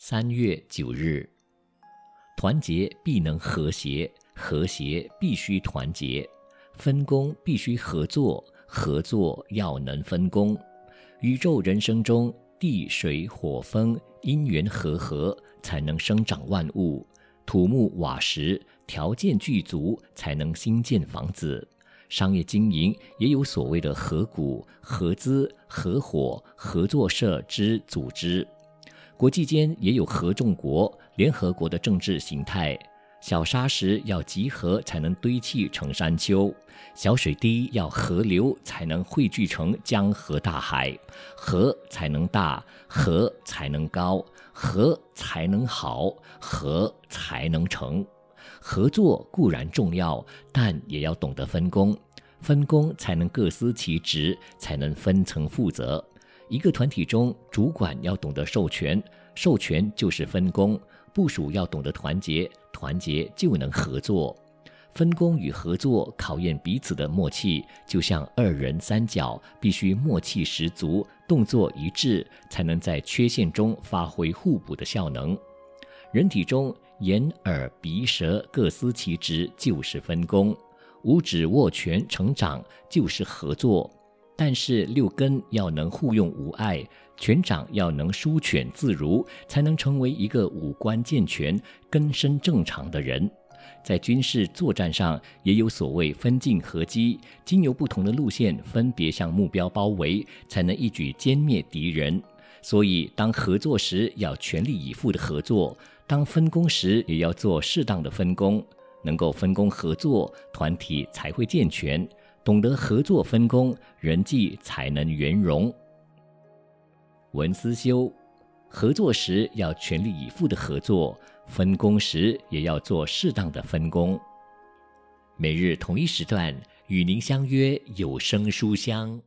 三月九日，团结必能和谐，和谐必须团结，分工必须合作，合作要能分工。宇宙人生中，地水火风因缘和合，才能生长万物；土木瓦石条件具足，才能兴建房子。商业经营也有所谓的合股、合资、合伙、合作社之组织。国际间也有合众国、联合国的政治形态。小沙石要集合才能堆砌成山丘，小水滴要河流才能汇聚成江河大海，合才能大，合才能高，合才能好，合才能成。合作固然重要，但也要懂得分工，分工才能各司其职，才能分层负责。一个团体中，主管要懂得授权，授权就是分工。部署要懂得团结，团结就能合作。分工与合作考验彼此的默契，就像二人三脚，必须默契十足，动作一致，才能在缺陷中发挥互补的效能。人体中眼、耳、鼻、舌各司其职，就是分工；五指握拳成长，就是合作。但是六根要能互用无碍，拳掌要能舒犬自如，才能成为一个五官健全、根身正常的人。在军事作战上，也有所谓分进合击，经由不同的路线分别向目标包围，才能一举歼灭敌人。所以，当合作时要全力以赴的合作，当分工时也要做适当的分工，能够分工合作，团体才会健全。懂得合作分工，人际才能圆融。文思修，合作时要全力以赴的合作，分工时也要做适当的分工。每日同一时段与您相约有声书香。